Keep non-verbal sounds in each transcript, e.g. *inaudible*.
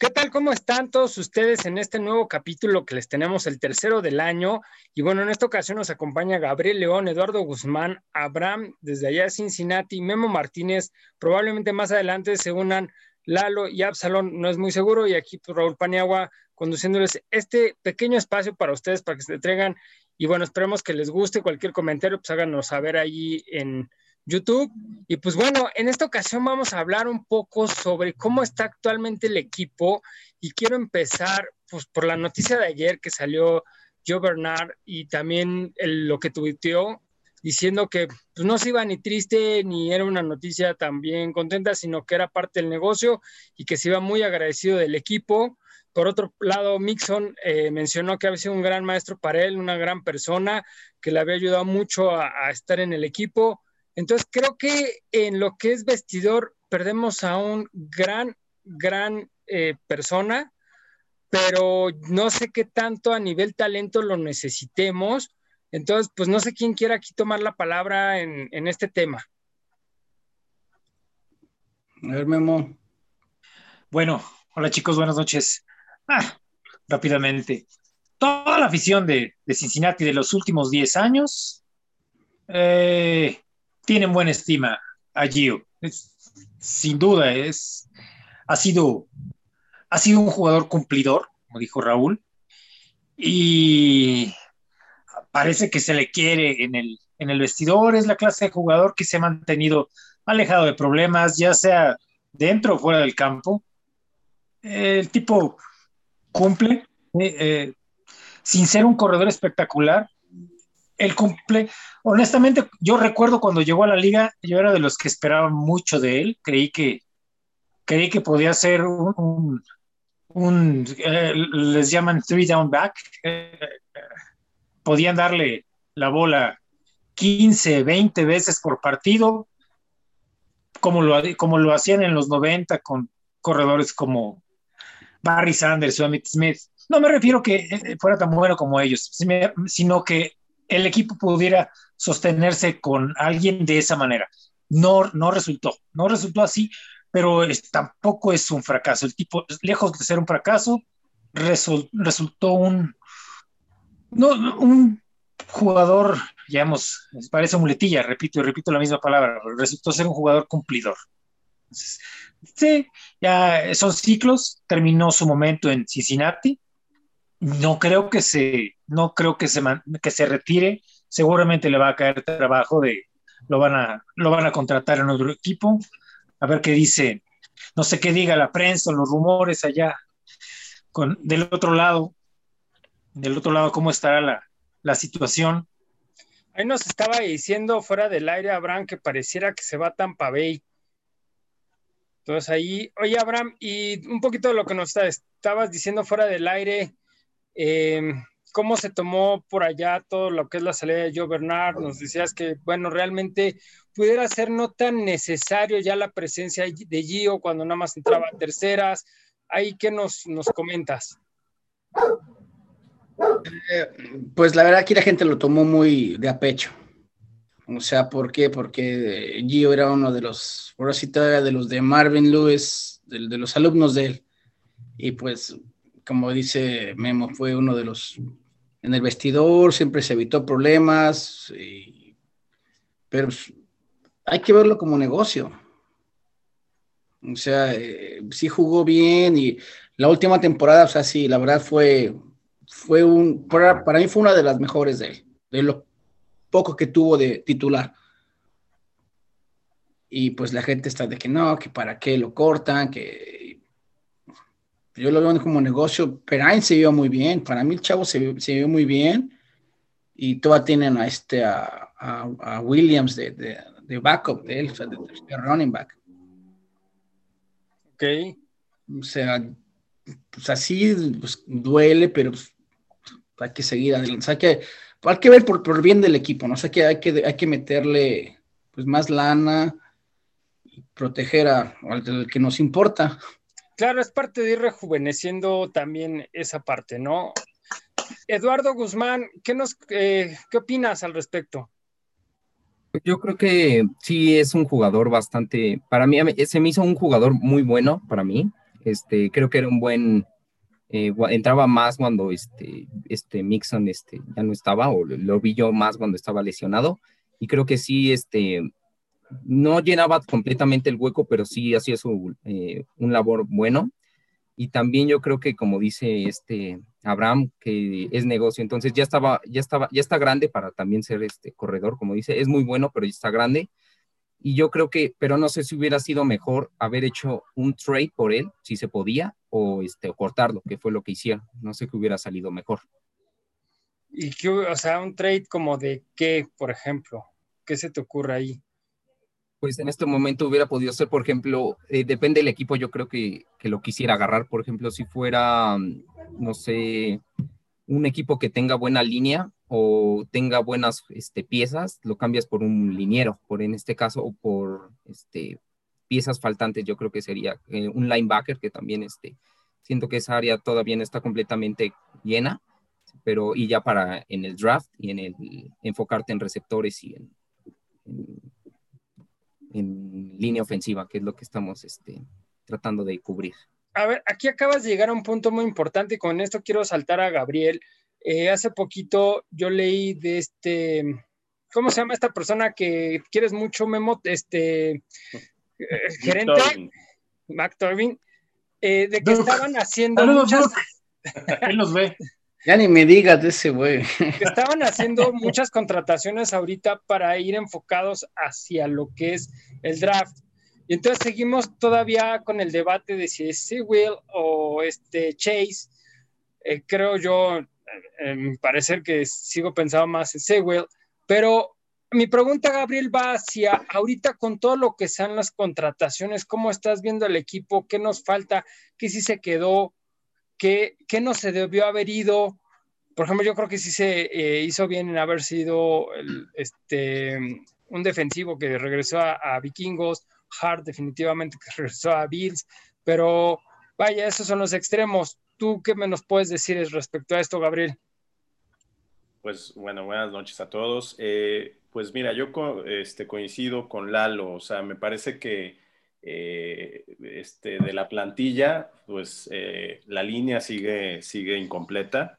¿Qué tal? ¿Cómo están todos ustedes en este nuevo capítulo que les tenemos el tercero del año? Y bueno, en esta ocasión nos acompaña Gabriel León, Eduardo Guzmán, Abraham desde allá de Cincinnati, Memo Martínez, probablemente más adelante se unan Lalo y Absalón, no es muy seguro, y aquí pues, Raúl Paniagua conduciéndoles este pequeño espacio para ustedes, para que se entregan. Y bueno, esperemos que les guste cualquier comentario, pues háganos saber ahí en, YouTube. Y pues bueno, en esta ocasión vamos a hablar un poco sobre cómo está actualmente el equipo y quiero empezar pues por la noticia de ayer que salió Joe Bernard y también lo que tuiteó diciendo que pues, no se iba ni triste ni era una noticia también contenta, sino que era parte del negocio y que se iba muy agradecido del equipo. Por otro lado, Mixon eh, mencionó que había sido un gran maestro para él, una gran persona, que le había ayudado mucho a estar en el equipo entonces, creo que en lo que es vestidor, perdemos a un gran, gran eh, persona, pero no sé qué tanto a nivel talento lo necesitemos. Entonces, pues no sé quién quiera aquí tomar la palabra en, este tema. A ver, Memo. Bueno, hola chicos, buenas noches. Ah, rápidamente. Toda la afición de, de Cincinnati de los últimos 10 años eh, tienen buena estima a Gio. sin duda, es, ha, sido, ha sido un jugador cumplidor, como dijo Raúl, y parece que se le quiere en el, en el vestidor, es la clase de jugador que se ha mantenido alejado de problemas, ya sea dentro o fuera del campo. El tipo cumple, eh, eh, sin ser un corredor espectacular, él cumple. Honestamente, yo recuerdo cuando llegó a la liga, yo era de los que esperaban mucho de él. Creí que, creí que podía ser un, eh, les llaman three down back. Eh, podían darle la bola 15, 20 veces por partido, como lo, como lo hacían en los 90 con corredores como Barry Sanders o Emmett Smith. No me refiero que eh, fuera tan bueno como ellos, sino que el equipo pudiera sostenerse con alguien de esa manera. No, no resultó, no resultó así, pero tampoco es un fracaso. El tipo, lejos de ser un fracaso, resultó un, no, un jugador, digamos, parece muletilla, repito y repito la misma palabra, resultó ser un jugador cumplidor. sí, ya son ciclos, terminó su momento en Cincinnati, no creo que se, no creo que se, que se retire. Seguramente le va a caer trabajo de, lo van a, lo van a contratar en otro equipo. A ver qué dice, no sé qué diga la prensa, los rumores allá. Con, del otro lado, del otro lado, cómo estará la, la situación. Ahí nos estaba diciendo fuera del aire, Abraham, que pareciera que se va a Tampa Bay. Entonces ahí, oye, Abraham, y un poquito de lo que nos estabas diciendo fuera del aire, eh, ¿Cómo se tomó por allá todo lo que es la salida de Joe Bernard? Nos decías que, bueno, realmente pudiera ser no tan necesario ya la presencia de Gio cuando nada más entraba terceras. Ahí, ¿qué nos, nos comentas? Eh, pues la verdad aquí la gente lo tomó muy de a pecho. O sea, ¿por qué? Porque Gio era uno de los, por así de los de Marvin Lewis, de los alumnos de él. Y pues como dice Memo, fue uno de los en el vestidor, siempre se evitó problemas, pero hay que verlo como negocio. O sea, eh, sí jugó bien y la última temporada, o sea, sí, la verdad fue, fue un, para, para mí fue una de las mejores de él, de lo poco que tuvo de titular. Y pues la gente está de que no, que para qué lo cortan, que yo lo veo como negocio. Perain se vio muy bien. Para mí el chavo se, vio muy bien. Y todavía tienen a este a, Williams de, de, backup de él, de, running back. Ok. O sea, pues así pues, duele, pero pues, hay que seguir adelante. hay que, hay que ver por, el bien del equipo, ¿no? sé que hay que, hay que meterle pues más lana y proteger a, al que nos importa. Claro, es parte de ir rejuveneciendo también esa parte, ¿no? Eduardo Guzmán, ¿qué, nos, eh, ¿qué opinas al respecto? Yo creo que sí es un jugador bastante, para mí se me hizo un jugador muy bueno para mí. Este, creo que era un buen, eh, entraba más cuando este, este Mixon este, ya no estaba, o lo vi yo más cuando estaba lesionado, y creo que sí, este, no llenaba completamente el hueco, pero sí hacía su, eh, un labor bueno. Y también yo creo que, como dice este Abraham, que es negocio, entonces ya estaba, ya estaba, ya está grande para también ser este corredor, como dice, es muy bueno, pero ya está grande. Y yo creo que, pero no sé si hubiera sido mejor haber hecho un trade por él, si se podía, o, este, o cortarlo, que fue lo que hicieron. No sé qué hubiera salido mejor. ¿Y qué, o sea, un trade como de qué, por ejemplo? ¿Qué se te ocurre ahí? Pues en este momento hubiera podido ser, por ejemplo, eh, depende del equipo, yo creo que, que, lo quisiera agarrar, por ejemplo, si fuera, mm, no sé, un equipo que tenga buena línea o tenga buenas este, piezas, lo cambias por un liniero, por en este caso, o por este, piezas faltantes, yo creo que sería eh, un linebacker, que también este, siento que esa área todavía no está completamente llena, pero y ya para en el draft y en el enfocarte en receptores y en, en, línea ofensiva, que es lo que estamos este, tratando de cubrir. A ver, aquí acabas de llegar a un punto muy importante y con esto quiero saltar a Gabriel. Eh, hace poquito yo leí de este, ¿cómo se llama esta persona que quieres mucho, Memo? Este, eh, gerente, Mac Tobin, eh, de que estaban haciendo muchas... *laughs* Él los ve. Ya ni me digas de ese güey. Estaban haciendo *laughs* muchas contrataciones ahorita para ir enfocados hacia lo que es el draft. Y entonces seguimos todavía con el debate de si es Sewell o este Chase. Eh, creo yo, mi parecer que sigo pensando más en Sewell, pero mi pregunta, Gabriel, va hacia ahorita con todo lo que sean las contrataciones, ¿cómo estás viendo el equipo? ¿Qué nos falta? ¿Qué sí se quedó? ¿Qué, no se debió haber ido? Por ejemplo, yo creo que sí se eh, hizo bien en haber sido este, un defensivo que regresó a, Vikingos, Hart definitivamente que *laughs* regresó a Bills, pero vaya, esos son los extremos. ¿Tú qué me nos puedes decir respecto a esto, Gabriel? Pues bueno, buenas noches a todos. Eh, pues mira, yo este, coincido con Lalo, o sea, me parece que eh, este, de la plantilla, pues eh, la línea sigue, sigue incompleta.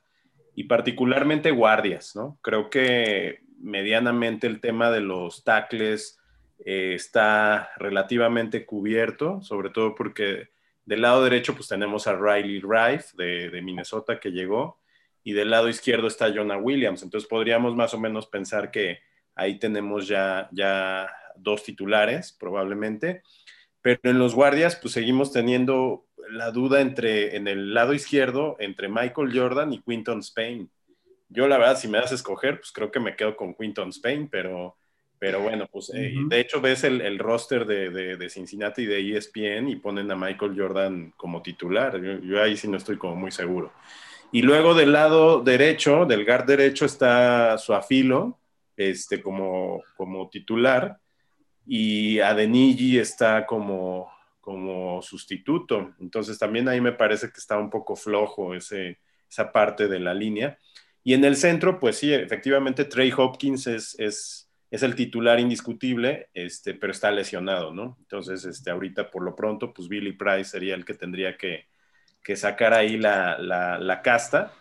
Y particularmente guardias, ¿no? Creo que medianamente el tema de los tackles eh, está relativamente cubierto, sobre todo porque del lado derecho pues tenemos a Riley Rife de, de Minnesota que llegó y del lado izquierdo está Jonah Williams, entonces podríamos más o menos pensar que ahí tenemos ya, ya dos titulares probablemente pero en los guardias, pues seguimos teniendo la duda entre, en el lado izquierdo, entre Michael Jordan y Quinton Spain. Yo, la verdad, si me das a escoger, pues creo que me quedo con Quinton Spain, pero, pero bueno, pues eh, de hecho ves el, el roster de, de, de, Cincinnati y de ESPN y ponen a Michael Jordan como titular. Yo, yo, ahí sí no estoy como muy seguro. Y luego del lado derecho, del guard derecho, está Suafilo, este, como, como titular y Adeniji está como, como sustituto. Entonces también ahí me parece que está un poco flojo ese, esa parte de la línea. Y en el centro, pues sí, efectivamente Trey Hopkins es, es, es el titular indiscutible, este, pero está lesionado, ¿no? Entonces, este, ahorita por lo pronto, pues Billy Price sería el que tendría que, que sacar ahí la, la, la casta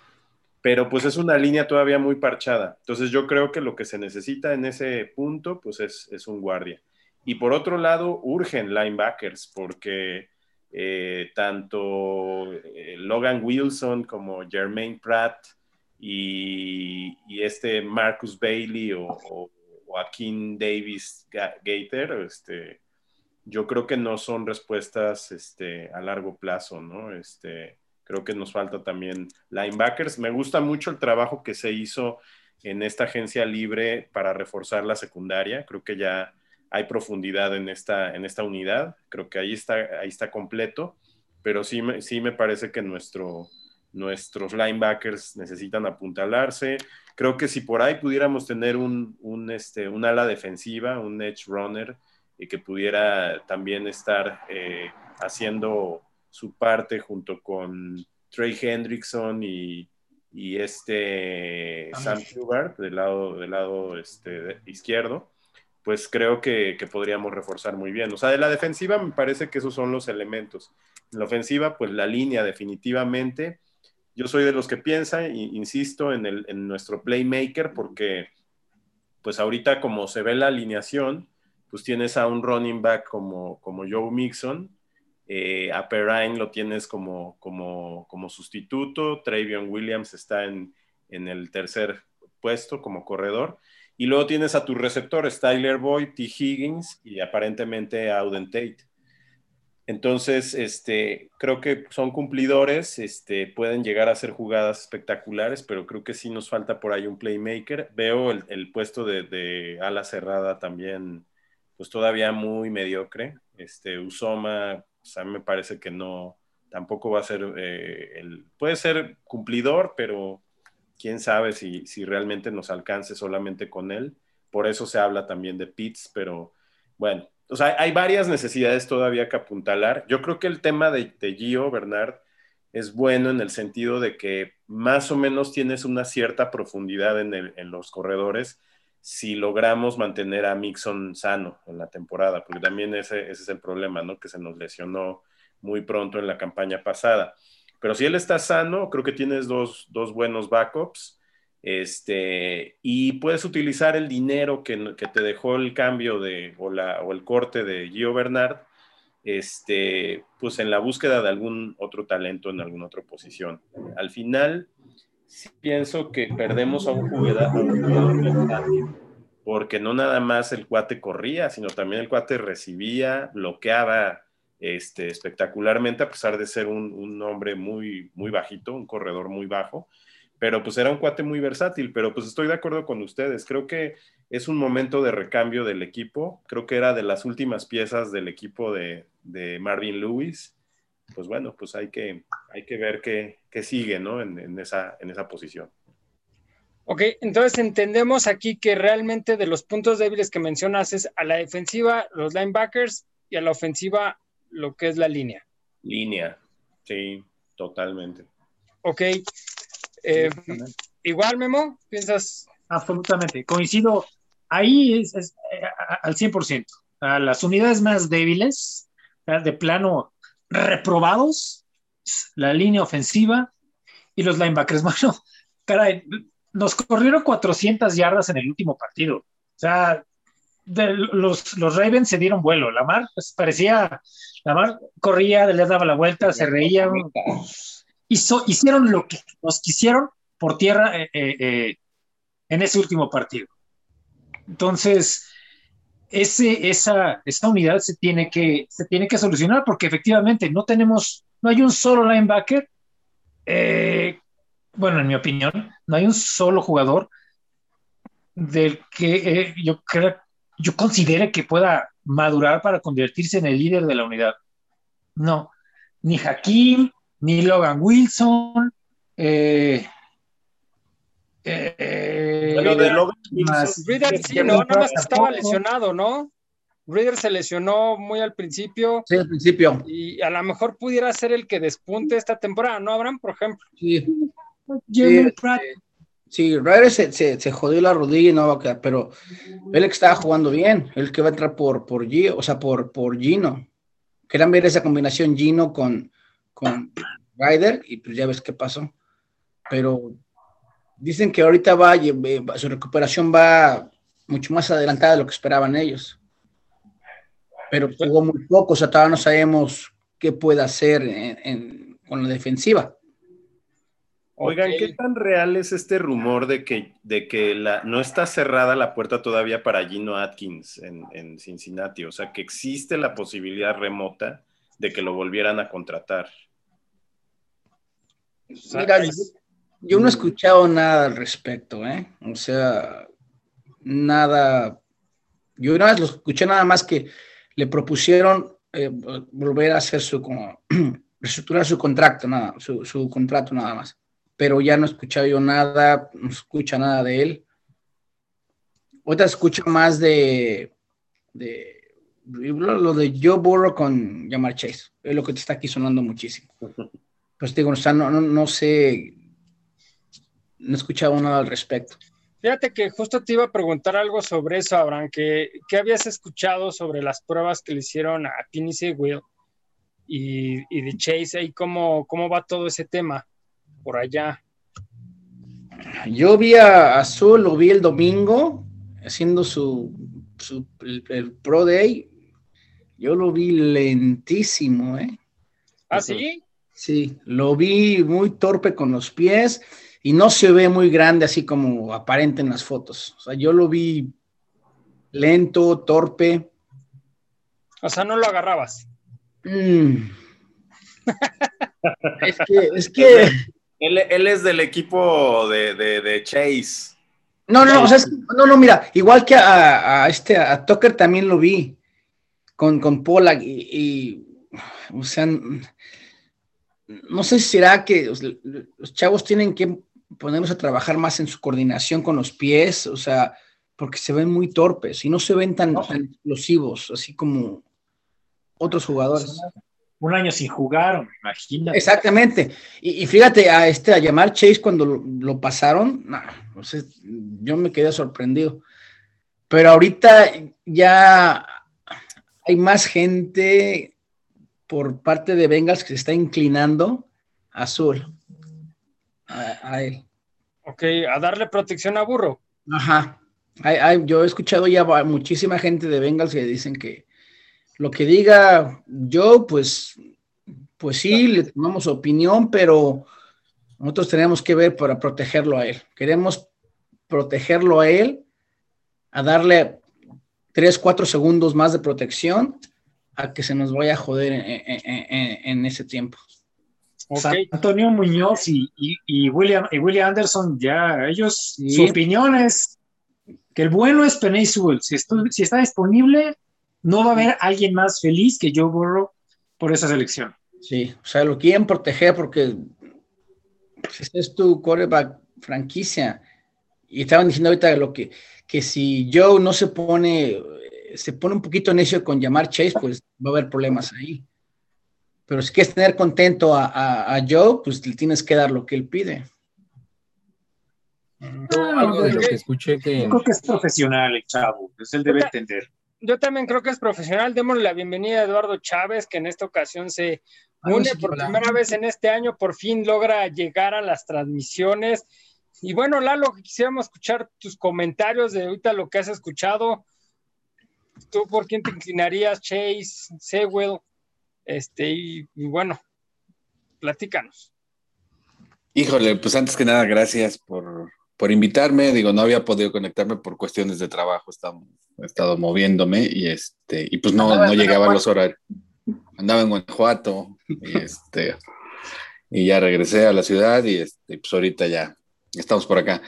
pero pues es una línea todavía muy parchada. Entonces yo creo que lo que se necesita en ese punto, pues es, es un guardia. Y por otro lado, urgen linebackers porque eh, tanto eh, Logan Wilson como Jermaine Pratt y, este Marcus Bailey o, o Joaquín Davis Gator, este, yo creo que no son respuestas este, a largo plazo, ¿no? Este, creo que nos falta también linebackers. Me gusta mucho el trabajo que se hizo en esta agencia libre para reforzar la secundaria. Creo que ya hay profundidad en esta, en esta unidad. Creo que ahí está, ahí está completo, pero sí me, sí me parece que nuestro, nuestros linebackers necesitan apuntalarse. Creo que si por ahí pudiéramos tener un, un, este, un ala defensiva, un edge runner, y que pudiera también estar eh, haciendo su parte junto con Trey Hendrickson y, y este Sam Hubert del lado, del lado este, izquierdo pues creo que, que, podríamos reforzar muy bien. O sea, de la defensiva me parece que esos son los elementos. En la ofensiva, pues la línea definitivamente. Yo soy de los que piensan, insisto, en, el, en nuestro playmaker, porque pues ahorita como se ve la alineación, pues tienes a un running back como, como Joe Mixon, eh, a Perrine lo tienes como, como, como sustituto, Travion Williams está en, en, el tercer puesto como corredor, y luego tienes a tu receptor, Tyler Boyd, T. Higgins y aparentemente Auden Tate. Entonces, este, creo que son cumplidores, este, pueden llegar a hacer jugadas espectaculares, pero creo que sí nos falta por ahí un playmaker. Veo el, puesto de, de, ala cerrada también, pues todavía muy mediocre. Este, Usoma, pues a mí me parece que no, tampoco va a ser, eh, el, puede ser cumplidor, pero quién sabe si, si realmente nos alcance solamente con él. Por eso se habla también de Pitts, pero bueno, o sea, hay varias necesidades todavía que apuntalar. Yo creo que el tema de, Gio, Bernard, es bueno en el sentido de que más o menos tienes una cierta profundidad en, el, en los corredores si logramos mantener a Mixon sano en la temporada, porque también ese, ese, es el problema, ¿no? Que se nos lesionó muy pronto en la campaña pasada. Pero si él está sano, creo que tienes dos, dos buenos backups este, y puedes utilizar el dinero que, te dejó el cambio de, o, la, o el corte de Gio Bernard, este, pues en la búsqueda de algún otro talento en alguna otra posición. Al final, sí pienso que perdemos a un jugador, porque no nada más el cuate corría, sino también el cuate recibía, bloqueaba este, espectacularmente, a pesar de ser un, un hombre muy, muy bajito, un corredor muy bajo pero pues era un cuate muy versátil, pero pues estoy de acuerdo con ustedes, creo que es un momento de recambio del equipo, creo que era de las últimas piezas del equipo de, de Marvin Lewis, pues bueno, pues hay que, hay que ver qué, qué sigue, ¿no? En, esa, en esa posición. Ok, entonces entendemos aquí que realmente de los puntos débiles que mencionas es a la defensiva los linebackers y a la ofensiva lo que es la línea. Línea, sí, totalmente. Ok, eh, igual, Memo, ¿piensas? Absolutamente, coincido. Ahí es, es eh, al 100%. A las unidades más débiles, de plano reprobados, la línea ofensiva y los linebackers. *laughs* Bueno, caray, nos corrieron 400 yardas en el último partido. O sea, de, los, los Ravens se dieron vuelo. La mar pues, parecía, la mar corría, le daba la vuelta, se reía hizo, hicieron lo que nos quisieron por tierra eh, eh, eh, en ese último partido. Entonces, ese, esa, esa unidad se tiene, que, se tiene que solucionar porque efectivamente no tenemos, no hay un solo linebacker, eh, bueno, en mi opinión, no hay un solo jugador del que eh, yo creo, yo considere que pueda madurar para convertirse en el líder de la unidad. No, ni Hakim, ni Logan Wilson. Eh, eh, de Logan Wilson. Reader sí, no, nada más estaba lesionado, ¿no? Reader se lesionó muy al principio. Sí, al principio. Y a lo mejor pudiera ser el que despunte esta temporada, ¿no, Abraham? Por ejemplo. Sí. Sí, sí Ryder se, se, se, jodió la rodilla y no va a quedar, pero él estaba jugando bien, el que va a entrar por, por Gio, o sea, por, por Gino. Querían ver esa combinación Gino con, con Ryder y pues ya ves qué pasó. Pero dicen que ahorita va, su recuperación va mucho más adelantada de lo que esperaban ellos. Pero jugó muy poco, o sea, todavía no sabemos qué puede hacer en, en, con la defensiva. Oigan, ¿qué tan real es este rumor de que, de que la, no está cerrada la puerta todavía para Gino Atkins en, en Cincinnati? O sea, que existe la posibilidad remota de que lo volvieran a contratar. Mira, yo, yo, no he escuchado nada al respecto, ¿eh? O sea, nada. Yo una vez lo escuché nada más que le propusieron eh, volver a hacer su como, *clears throat* reestructurar su contrato, nada, su, su, contrato nada más. Pero ya no he escuchado yo nada, no escucha nada de él. Ahorita escucho más de, de lo de Joe Burrow con Jamar Chase. Es lo que te está aquí sonando muchísimo. Pues digo, no, no, no sé, no he escuchado nada al respecto. Fíjate que justo te iba a preguntar algo sobre eso, Abraham, que, ¿qué habías escuchado sobre las pruebas que le hicieron a Pinisi Will y, y de Chase y cómo, cómo va todo ese tema por allá? Yo vi a Azul, lo vi el domingo haciendo su, su el, Pro Day. Yo lo vi lentísimo, ¿eh? ¿Ah, sí? Sí, lo vi muy torpe con los pies y no se ve muy grande así como aparente en las fotos. O sea, yo lo vi lento, torpe. O sea, no lo agarrabas. Mm. *laughs* es que, es que. Él, es del equipo de, Chase. No, no, o sea, no, no, mira, igual que a, este, a Tucker también lo vi con, con Pollack y, o sea, no sé si será que los chavos tienen que ponernos a trabajar más en su coordinación con los pies, o sea, porque se ven muy torpes y no se ven tan, explosivos, así como otros jugadores. Un año sin jugar, imagínate. Exactamente. Y, fíjate, a este, a llamar Chase cuando lo, pasaron, no, yo me quedé sorprendido. Pero ahorita ya hay más gente por parte de Bengals que se está inclinando a Azul a, él. Ok, a darle protección a Burro. Ajá. yo he escuchado ya muchísima gente de Bengals que dicen que lo que diga yo, pues, pues sí, le tomamos opinión, pero nosotros tenemos que ver para protegerlo a él. Queremos protegerlo a él, a darle tres, cuatro segundos más de protección a que se nos vaya a joder en ese tiempo. Antonio Muñoz y, William, y William Anderson, ya, ellos, su opinión es que el bueno es Penny Sewell. Si, si está disponible, no va a haber alguien más feliz que Joe Burrow por esa selección. Sí, o sea, lo quieren proteger porque pues, es tu coreback franquicia. Y estaban diciendo ahorita lo que, que si Joe no se pone, se pone un poquito necio con llamar Chase, pues va a haber problemas ahí. Pero si quieres tener contento a, Joe, pues le tienes que dar lo que él pide. algo de lo que escuché que... Yo creo que es profesional el chavo, pues él debe entender. Yo también creo que es profesional. Démosle la bienvenida a Eduardo Chávez, que en esta ocasión se une por primera vez en este año, por fin logra llegar a las transmisiones. Y bueno, Lalo, quisiéramos escuchar tus comentarios de ahorita lo que has escuchado. ¿Tú por quién te inclinarías, Chase, Sewell? Este, y, bueno, platícanos. Híjole, pues antes que nada, gracias por, invitarme. Digo, no había podido conectarme por cuestiones de trabajo, he estado moviéndome y este, y pues no, no llegaba a los horarios. Andaba en Guanajuato y este, y ya regresé a la ciudad y este, pues ahorita ya estamos por acá.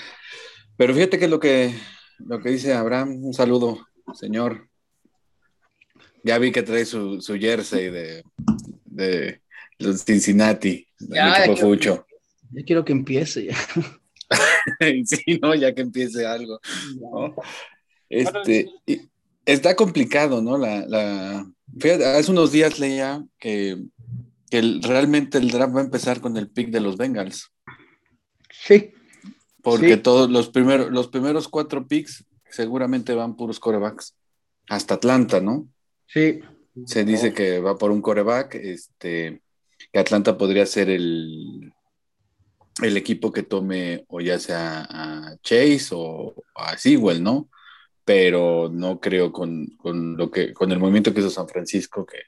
Pero fíjate que lo que, lo que dice Abraham, un saludo, señor. Ya vi que trae su, su jersey de, de los Cincinnati. Ya, ya, quiero, ya quiero que empiece ya. *laughs* *laughs* sí, no, ya que empiece algo. Este, está complicado, ¿no? La, la, fíjate, hace unos días leía que, que realmente el draft va a empezar con el pick de los Bengals. Sí. Porque todos los primeros, los primeros cuatro picks seguramente van puros corebacks. Hasta Atlanta, ¿no? Sí. Se dice que va por un coreback, este, que Atlanta podría ser el, el equipo que tome o ya sea a Chase o a Sewell, ¿no? Pero no creo con, lo que, con el movimiento que hizo San Francisco, que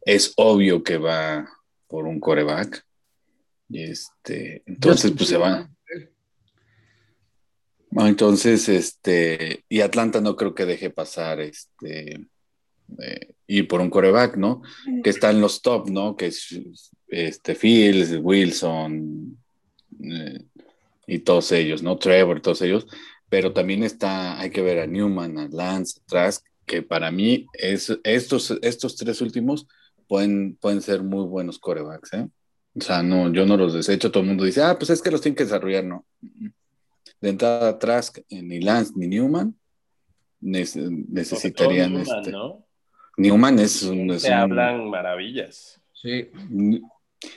es obvio que va por un coreback. Y este, entonces, pues se van. Entonces, este, y Atlanta no creo que deje pasar este eh, ir por un coreback, ¿no? Que está en los top, ¿no? Que es este, Fields, Wilson eh, y todos ellos, ¿no? Trevor, todos ellos. Pero también está, hay que ver a Newman, a Lance, Trask, que para mí es, estos, estos tres últimos pueden, pueden ser muy buenos corebacks, ¿eh? O sea, no, yo no los desecho. Todo el mundo dice, ah, pues es que los tienen que desarrollar, no. De entrada, Trask, ni Lance ni Newman necesitarían. este, Newman es un... Se hablan maravillas. Sí.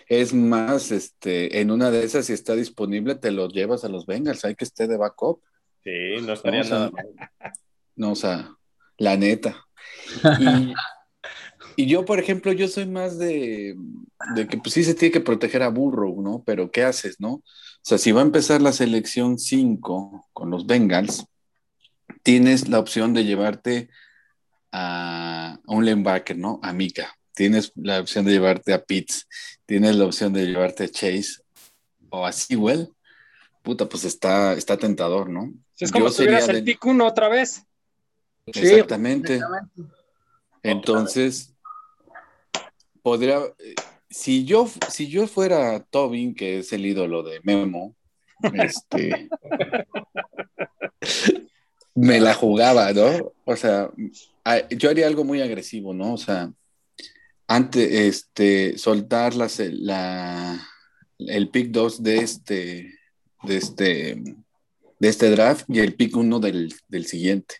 Es más, este, en una de esas, si está disponible, te lo llevas a los Bengals, hay que esté de backup. Sí, no estaría No, o sea, nada mal. No, o sea, la neta. Y, *laughs* y yo, por ejemplo, yo soy más de, de que pues sí se tiene que proteger a Burrow, ¿no? Pero ¿qué haces, no? O sea, si va a empezar la selección 5 con los Bengals, tienes la opción de llevarte a, a un linebacker, ¿no? A Mika. Tienes la opción de llevarte a Pitts. Tienes la opción de llevarte a Chase o a Sewell. Puta, pues está, está tentador, ¿no? Es como Yo si tuvieras el de- pick uno otra vez. Sí, Exactamente. exactamente. Entonces, podría, si yo, si yo fuera Tobin, que es el ídolo de Memo, este, *laughs* me la jugaba, ¿no? O sea, yo haría algo muy agresivo, ¿no? O sea, antes, este, soltar se- la- el pick 2 de este, de este, de este draft y el pick 1 del, del siguiente,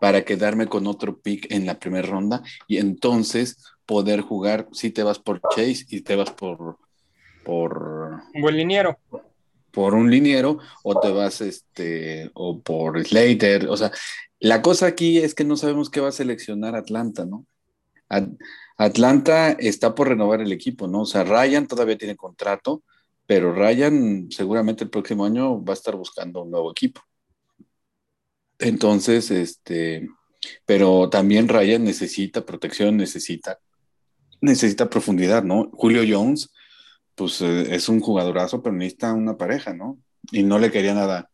para quedarme con otro pick en la primera ronda y entonces poder jugar si te vas por Chase y te vas por, por, Un buen liniero. por un liniero o te vas este o por Slater, o sea, la cosa aquí es que no sabemos qué va a seleccionar Atlanta, ¿no? At- Atlanta está por renovar el equipo, ¿no? O sea, Ryan todavía tiene contrato, pero Ryan seguramente el próximo año va a estar buscando un nuevo equipo. Entonces, este, pero también Ryan necesita protección, necesita necesita profundidad, ¿no? Julio Jones pues eh, es un jugadorazo, pero necesita una pareja, ¿no? Y no le quería nada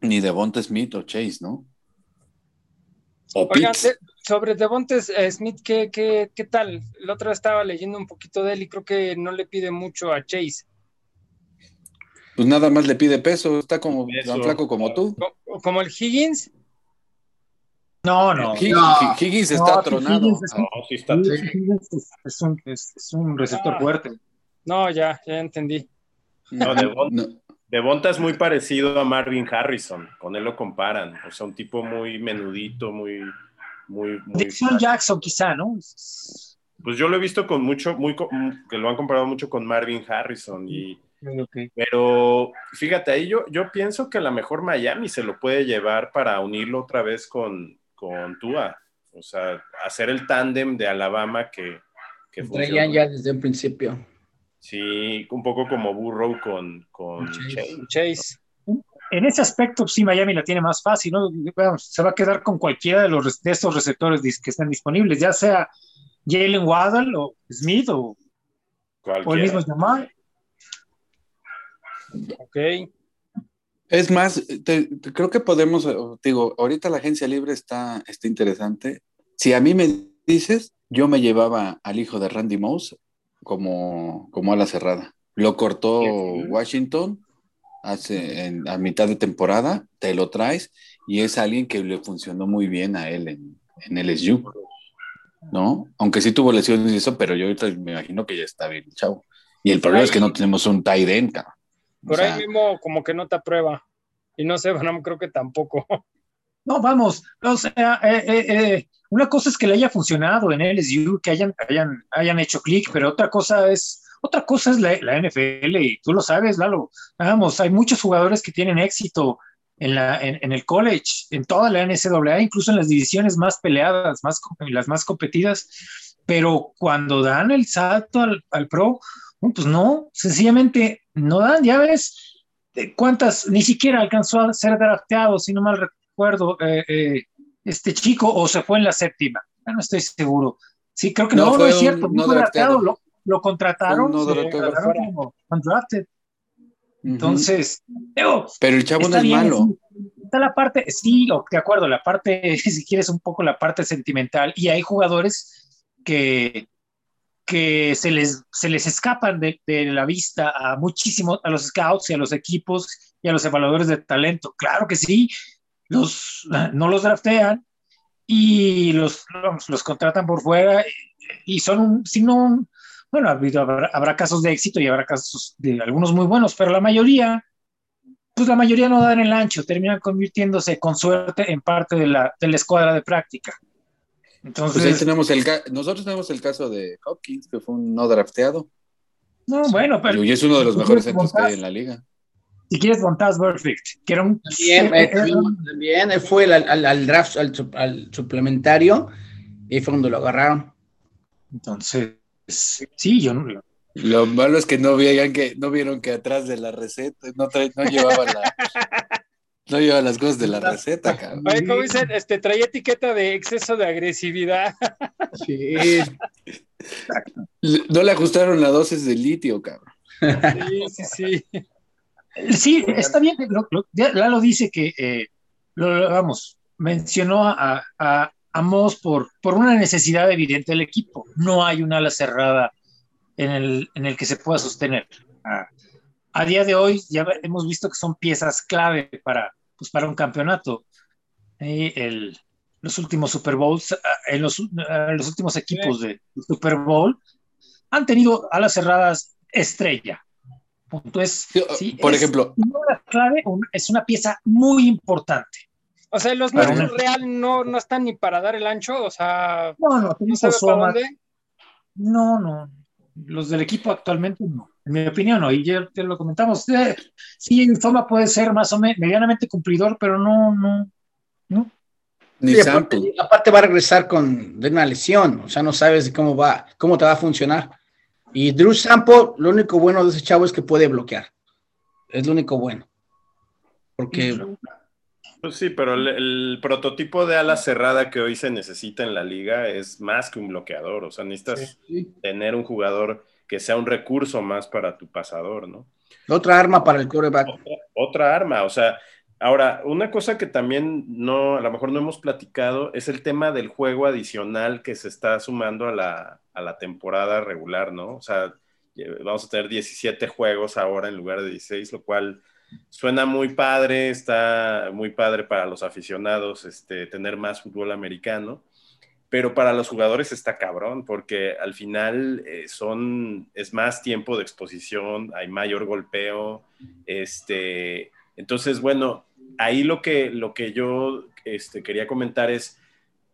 ni Devonta Smith o Chase, ¿no? O Oigan, Pitts. Sobre Devontes eh, Smith, ¿qué, qué, ¿qué tal? La otra estaba leyendo un poquito de él y creo que no le pide mucho a Chase. Pues nada más le pide peso, está como Peso. tan flaco como tú. Co- Como el Higgins. No, no. Hig- No. Hig- Higgins No, está sí, tronado. Higgins es- No, sí está. Es, es un, es- un receptor Ah. fuerte. No, ya, ya entendí. No, No, Devonta es muy parecido a Marvin Harrison, con él lo comparan. O sea, un tipo muy menudito, muy, muy, muy. Dixon Jackson, quizá, ¿no? Pues yo lo he visto con mucho, muy, que lo han comparado mucho con Marvin Harrison. Y, Ok. pero fíjate, ahí yo, yo pienso que a lo mejor Miami se lo puede llevar para unirlo otra vez con, con Tua. O sea, hacer el tándem de Alabama que, que Traían ya desde un principio. Sí, un poco como Burrow con, con Chase. Chase. Chase. En ese aspecto, sí, Miami la tiene más fácil, ¿no? Se va a quedar con cualquiera de, los, de estos receptores que están disponibles, ya sea Jalen Waddle o Smith o, o el mismo Jamal. Ok. Es más, te- te- creo que podemos, eh, digo, ahorita la agencia libre está, está interesante. Si a mí me dices, yo me llevaba al hijo de Randy Moss como, como ala cerrada. Lo cortó. Washington hace, en- a mitad de temporada, te lo traes y es alguien que le funcionó muy bien a él en, en LSU, ¿no? Aunque sí tuvo lesiones y eso, pero yo ahorita me imagino que ya está bien, chavo. Y el problema es que no tenemos un tight end, cabrón. O Por sea, ahí mismo como que no te aprueba. Y no sé, *laughs* Banam creo que tampoco. No, vamos, o sea, eh, eh, eh, una cosa es que le haya funcionado en LSU, que hayan, hayan, hayan hecho clic, pero otra cosa es, otra cosa es la, la NFL, y tú lo sabes, Lalo. Vamos, hay muchos jugadores que tienen éxito en, la, en, en el college, en toda la NCAA, incluso en las divisiones más peleadas, más, las más competidas, pero cuando dan el salto al, al pro, no, pues no, sencillamente no dan, ya ves de cuántas, ni siquiera alcanzó a ser drafteado, si no mal recuerdo, eh, eh, este chico, o se fue en la séptima, ya no estoy seguro. Sí, creo que No, no, es cierto, no fue drafteado. lo, lo contrataron, no contrataron como undrafted. Entonces, digo, pero el chavo no es bien, malo. Está la parte, sí, de acuerdo, la parte, *laughs* si quieres, un poco la parte sentimental. Y hay jugadores que, que se, les, se les escapan de, de la vista a muchísimos, a los scouts y a los equipos y a los evaluadores de talento. Claro que sí, los, *laughs* no los draftean y los, los, los contratan por fuera y son un, sino un, bueno, ha habido, habrá, habrá casos de éxito y habrá casos de algunos muy buenos, pero la mayoría pues la mayoría no dan el ancho, terminan convirtiéndose con suerte en parte de la, de la escuadra de práctica. Entonces, Pues ahí tenemos el ca- nosotros tenemos el caso de Hopkins, que fue un no drafteado. no, bueno, pero y es uno de los mejores centros que hay en la liga. si quieres, Montaz Perfect, que era un... También, eh, también él fue al, al, al draft, al, al suplementario, y fue cuando lo agarraron. Entonces, sí, yo no... Lo malo es que no vieron que, no vieron que atrás de la receta no, trae- no llevaba la, no llevaba las cosas de la receta, cabrón. Oye, ¿cómo dicen? Este, traía etiqueta de exceso de agresividad. Sí. Le- No le ajustaron la dosis de litio, cabrón. Sí, sí, sí. Sí, está bien. Lo, lo- ya Lalo dice que, eh, lo, lo- vamos, mencionó a, a, a Moss por, por una necesidad evidente del equipo. No hay una ala cerrada en el, en el que se pueda sostener. A, a día de hoy ya hemos visto que son piezas clave para, pues, para un campeonato. Eh, el- los últimos Super Bowls, ah, en los, ah, los últimos equipos de Super Bowl han tenido alas cerradas estrella. Punto es, Sí, Por es- ejemplo, la clave, un- es una pieza muy importante. O sea, los números una- real no, no están ni para dar el ancho, o sea, No, no, no sabe para dónde. no, no. Los del equipo actualmente no. En mi opinión, no. Y ya te lo comentamos. eh, sí, Soma puede ser más o menos medianamente cumplidor, pero no, no, no. ni Sí, aparte, aparte va a regresar con de una lesión, o sea, no sabes cómo va, cómo te va a funcionar. Y Drew Sampo, lo único bueno de ese chavo es que puede bloquear. Es lo único bueno. Porque sí, pero el, el prototipo de ala cerrada que hoy se necesita en la liga es más que un bloqueador. O sea, necesitas tener un jugador que sea un recurso más para tu pasador, ¿no? otra arma para el quarterback. Otra, otra arma, o sea, ahora, una cosa que también no, a lo mejor no hemos platicado es el tema del juego adicional que se está sumando a la, a la temporada regular, ¿no? O sea, eh, vamos a tener 17 juegos ahora en lugar de 16, lo cual suena muy padre, está muy padre para los aficionados este, tener más fútbol americano, pero para los jugadores está cabrón, porque al final eh, son, es más tiempo de exposición, hay mayor golpeo, este, entonces, bueno, ahí lo que, lo que yo este, quería comentar es,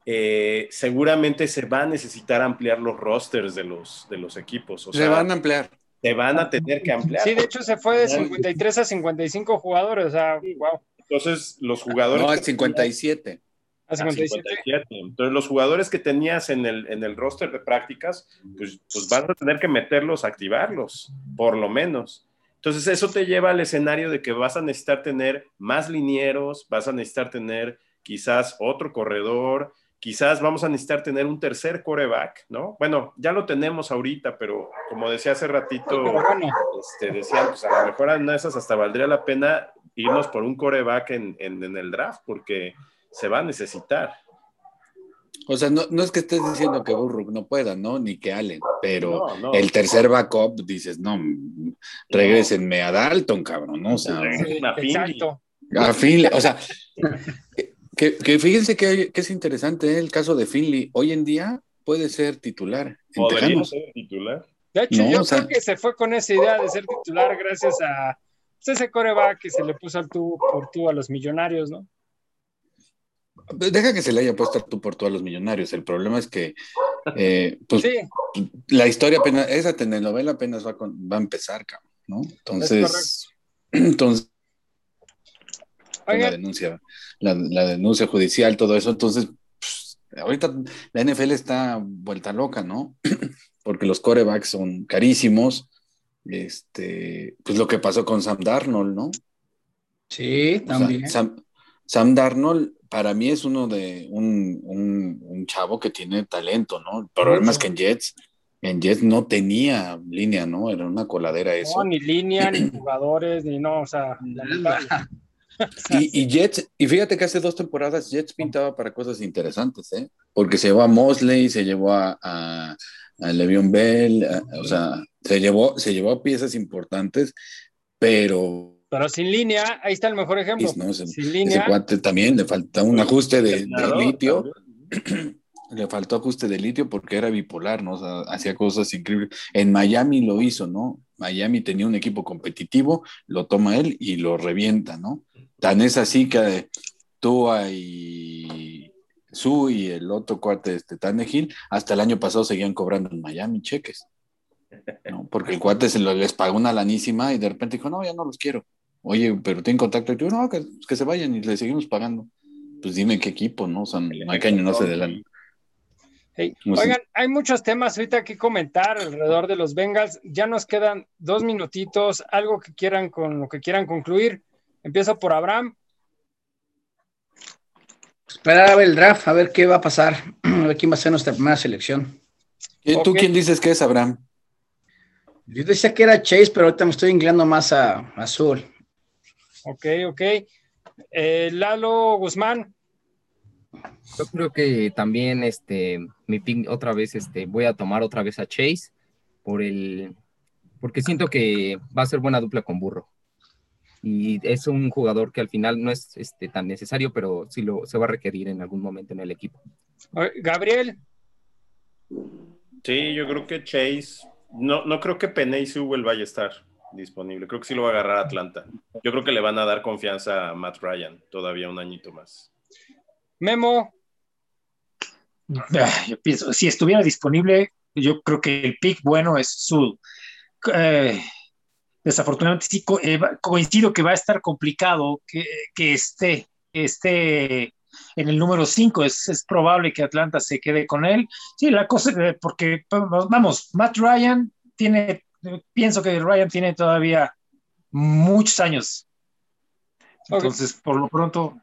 eh, seguramente se va a necesitar ampliar los rosters de los, de los equipos, o Se sea, van a ampliar. Se van a tener que ampliar. Sí, de hecho se fue de 53 a 55 jugadores, o sea, wow, Entonces, los jugadores... No, que es 57. a a 57. 57. Entonces, los jugadores que tenías en el, en el roster de prácticas, pues, pues vas a tener que meterlos, activarlos, por lo menos. Entonces, eso te lleva al escenario de que vas a necesitar tener más linieros, vas a necesitar tener quizás otro corredor, quizás vamos a necesitar tener un tercer coreback, ¿no? Bueno, ya lo tenemos ahorita, pero como decía hace ratito, bueno, este, decían, pues a lo mejor una de esas hasta valdría la pena irnos por un coreback en, en, en el draft, porque se va a necesitar. O sea, no, no es que estés diciendo que Burrow no pueda, ¿no? Ni que Allen, pero No, no. el tercer backup dices, no, regrésenme a Dalton, cabrón, ¿no? O sea, Sí. Una Finley. exacto. a Finley, o sea, *laughs* que, que fíjense que, que es interesante ¿eh? el caso de Finley. Hoy en día puede ser titular en Podría ser titular. De hecho, No, yo o sea- creo que se fue con esa idea de ser titular gracias a pues, ese coreback que se le puso al tú por tú a los millonarios, ¿no? Deja que se le haya puesto tú por todos los millonarios. El problema es que, eh, pues, Sí, la historia apenas, esa telenovela apenas va, con- va a empezar, cabrón, ¿no? Entonces, *clears throat* entonces la oigan, denuncia, la, la denuncia judicial, todo eso. Entonces, pues, ahorita la NFL está vuelta loca, ¿no? *clears throat* Porque los corebacks son carísimos. Este, pues lo que pasó con Sam Darnold, ¿no? Sí, O sea, también. Sam, Sam Darnold para mí es uno de un, un- un chavo que tiene talento, ¿no? El problema es que en Jets, en Jets no tenía línea, ¿no? Era una coladera eso. no, ni línea, ni *clears throat* jugadores, ni no, o sea, lamentable. *laughs* Y, y Jets, y fíjate que hace dos temporadas Jets pintaba para cosas interesantes, ¿eh? Porque se llevó a Mosley, se llevó a, a, a Le'Veon Bell, a- o sea, se llevó, se llevó a piezas importantes, pero Pero sin línea, ahí está el mejor ejemplo. no, ese, sin línea, cuate también le falta un ajuste de, de Claro, litio, también. *clears throat* le faltó ajuste de litio porque era bipolar, ¿no? O sea, hacía cosas increíbles. En Miami lo hizo, ¿no? Miami tenía un equipo competitivo, lo toma él y lo revienta, ¿no? Tan es así que Tua y Su y el otro cuate, este Tannehill, hasta el año pasado seguían cobrando en Miami cheques, ¿no? Porque el cuate se lo, les pagó una lanísima y de repente dijo, no, ya no los quiero. oye, pero tienen contacto. Y yo, no, que, que se vayan y le seguimos pagando. Pues dime qué equipo, ¿no? O sea, no hay caño, no se de Hey, oigan, hay muchos temas ahorita que comentar alrededor de los Bengals. Ya nos quedan dos minutitos, algo que quieran con lo que quieran concluir. Empiezo por Abraham. Esperar a ver el draft, a ver qué va a pasar, *clears throat* a ver quién va a ser nuestra primera selección. ¿Y tú quién dices que es Abraham? Yo decía que era Chase, pero ahorita me estoy inclinando más a Azul. Ok, ok. Eh, Lalo Guzmán. Yo creo que también este mi pick otra vez este voy a tomar otra vez a Chase por el porque siento que va a ser buena dupla con Burro. Y es un jugador que al final no es este, tan necesario, pero sí lo se va a requerir en algún momento en el equipo. Gabriel. Sí, yo creo que Chase, no, no creo que Peney Sewell vaya a estar disponible. Creo que sí lo va a agarrar Atlanta. Yo creo que le van a dar confianza a Matt Ryan todavía un añito más. Memo. Ah, yo pienso, si estuviera disponible, yo creo que el pick bueno es Sul. Eh, desafortunadamente sí eh, coincido que va a estar complicado que, que esté, esté en el número 5. Es, es, probable que Atlanta se quede con él. Sí, la cosa, eh, porque vamos, Matt Ryan tiene, pienso que Ryan tiene todavía muchos años. Entonces, okay. por lo pronto,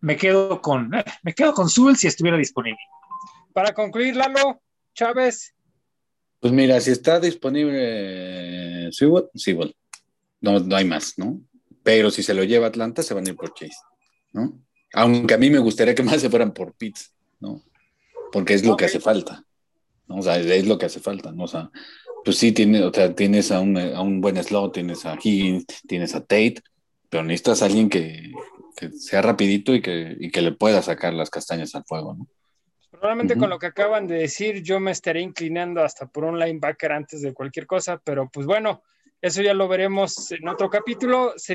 me quedo con, eh, me quedo con Zul si estuviera disponible. Para concluir, Lalo, Chávez. Pues mira, si está disponible Sewell, Sewell. No, no hay más, ¿no? Pero si se lo lleva Atlanta, se van a ir por Chase, ¿no? Aunque a mí me gustaría que más se fueran por Pitts, ¿no? Porque es lo que hace falta, ¿no? O sea, es lo que hace falta, ¿no? O sea, pues sí, tiene, o sea, tienes a un, a un buen slot, tienes a Higgins, tienes a Tate, pero necesitas a alguien que, que sea rapidito y que, y que, le pueda sacar las castañas al fuego, ¿no? Probablemente uh -huh. con lo que acaban de decir, yo me estaré inclinando hasta por un linebacker antes de cualquier cosa, pero pues bueno, eso ya lo veremos en otro capítulo. Sería